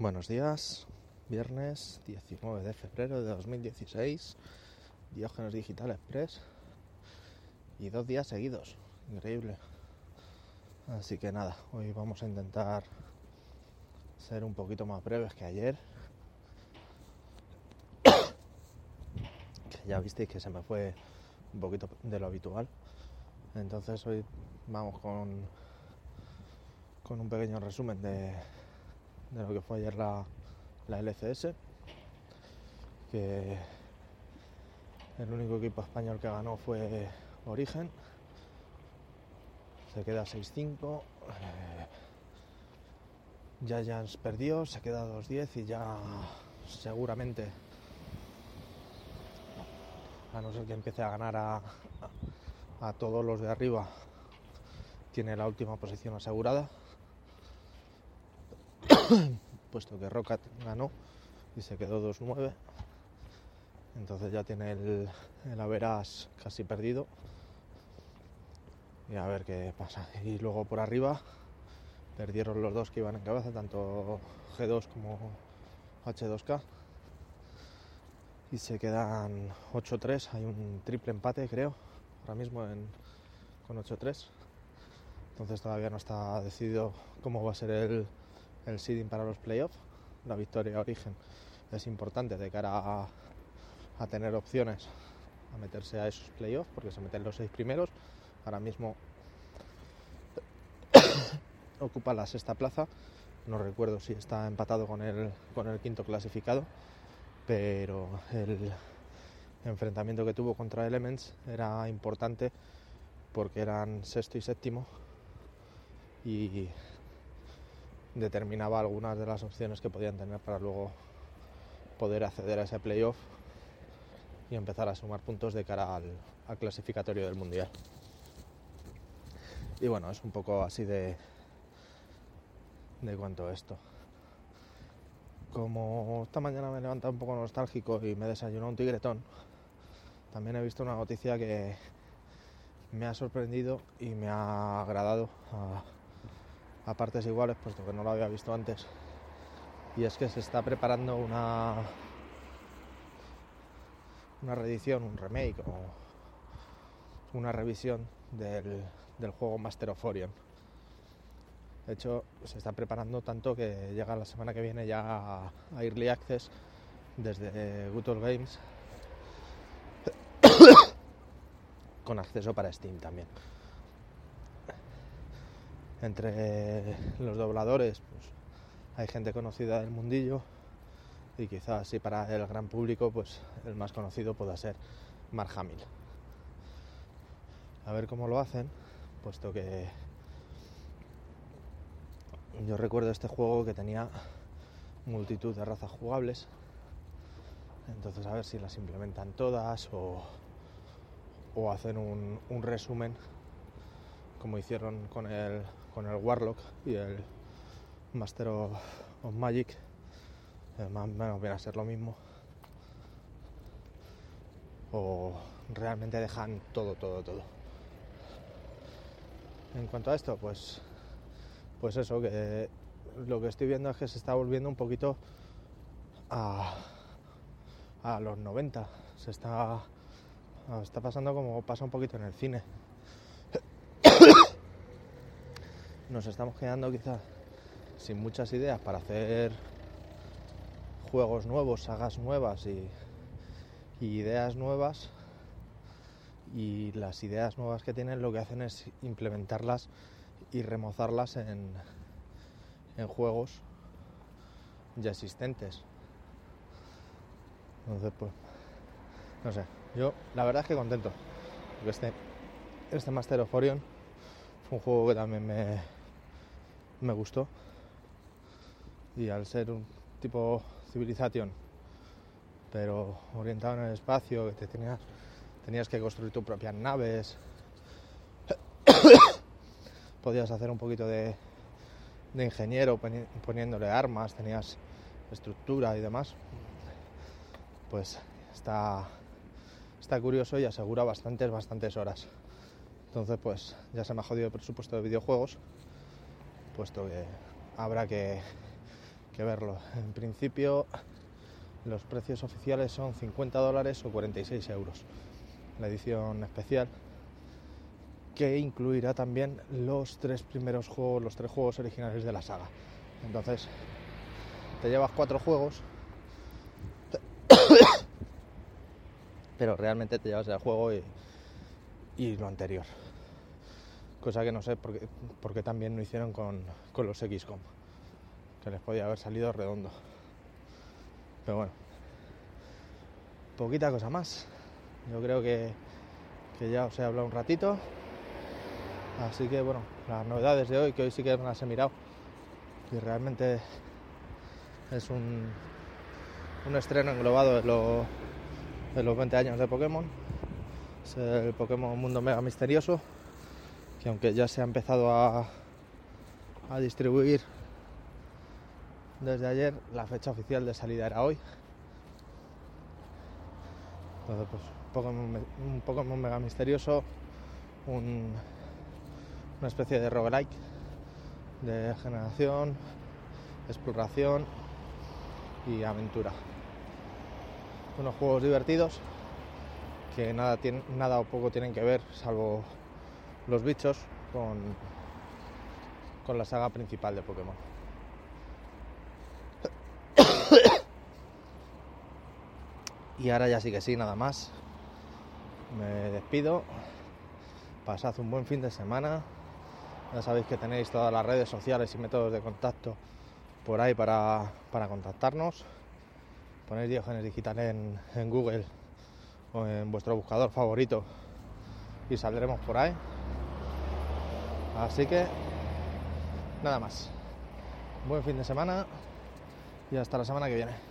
Buenos días, viernes 19 de febrero de 2016, Diógenes Digital Express y dos días seguidos, increíble. Así que nada, hoy vamos a intentar ser un poquito más breves que ayer. que ya visteis que se me fue un poquito de lo habitual. Entonces hoy vamos con, con un pequeño resumen de, de lo que fue ayer la, la LCS, que el único equipo español que ganó fue Origen, se queda 6-5, eh, Giants perdió, se queda 2-10 y ya seguramente, a no ser que empiece a ganar a, a, a todos los de arriba, tiene la última posición asegurada puesto que Rocket ganó y se quedó 2-9. Entonces ya tiene el, el Averas casi perdido. Y a ver qué pasa. Y luego por arriba perdieron los dos que iban en cabeza, tanto G2 como H2K. Y se quedan 8-3. Hay un triple empate, creo, ahora mismo en, con 8-3. Entonces todavía no está decidido cómo va a ser el, el seeding para los playoffs. La victoria origen es importante de cara a, a, tener opciones a meterse a esos playoffs, porque se meten los seis primeros. Ahora mismo ocupa la sexta plaza. No recuerdo si está empatado con el, con el quinto clasificado, pero el enfrentamiento que tuvo contra Elements era importante porque eran sexto y séptimo y determinaba algunas de las opciones que podían tener para luego poder acceder a ese playoff y empezar a sumar puntos de cara al, clasificatorio del mundial. Y bueno, es un poco así de, de cuanto esto. Como esta mañana me he levantado un poco nostálgico y me desayunó un tigretón, también he visto una noticia que me ha sorprendido y me ha agradado a partes iguales, puesto que no lo había visto antes. Y es que se está preparando una una reedición, un remake o una revisión del, del juego Master of Orion. De hecho, se está preparando tanto que llega la semana que viene ya a, Early Access desde Good Games con acceso para Steam también entre los dobladores pues, hay gente conocida del mundillo y quizás sí para el gran público pues el más conocido pueda ser Mark Hamill. A ver cómo lo hacen, puesto que yo recuerdo este juego que tenía multitud de razas jugables, entonces a ver si las implementan todas o, o hacen un, un resumen como hicieron con el, con el Warlock y el Master of, Magic. Eh, más o menos viene a ser lo mismo. O realmente dejan todo, todo, todo. En cuanto a esto, pues, pues eso, que lo que estoy viendo es que se está volviendo un poquito a, a los 90. Se está, está pasando como pasa un poquito en el cine nos estamos quedando quizás sin muchas ideas para hacer juegos nuevos, sagas nuevas y, ideas nuevas. Y las ideas nuevas que tienen lo que hacen es implementarlas y remozarlas en, en juegos ya existentes. Entonces, pues, no sé, yo la verdad es que contento, porque este, este Master of Orion fue un juego que también me, me gustó. Y al ser un tipo Civilization, pero orientado en el espacio, que te tenías, tenías que construir tus propias naves, podías hacer un poquito de, de ingeniero poniéndole armas, tenías estructura y demás, pues está, está curioso y asegura bastantes, bastantes horas. Entonces, pues ya se me ha jodido el presupuesto de videojuegos puesto que habrá que, que verlo. En principio los precios oficiales son 50 dólares o 46 euros. La edición especial que incluirá también los tres primeros juegos, los tres juegos originales de la saga. Entonces, te llevas cuatro juegos, pero realmente te llevas el juego y, y lo anterior. Cosa que no sé por qué, por qué también no hicieron con, los XCOM, que les podía haber salido redondo. Pero bueno, poquita cosa más. Yo creo que, que ya os he hablado un ratito. Así que bueno, las novedades de hoy, que hoy sí que me las he mirado. Y realmente es un, un estreno englobado de, lo- de los 20 años de Pokémon. Es el Pokémon Mundo Mega Misterioso, que aunque ya se ha empezado a, distribuir desde ayer, la fecha oficial de salida era hoy. Entonces, pues, Pokémon, me- un Pokémon Mega Misterioso, un- una especie de roguelike de generación, exploración y aventura. Unos juegos divertidos que nada, tienen, nada o poco tienen que ver, salvo los bichos, con, con la saga principal de Pokémon. Y ahora ya sí que sí, nada más. Me despido. Pasad un buen fin de semana. Ya sabéis que tenéis todas las redes sociales y métodos de contacto por ahí para, para contactarnos. Ponéis Diógenes Digital en, en Google o en vuestro buscador favorito y saldremos por ahí. Así que nada más. Buen fin de semana y hasta la semana que viene.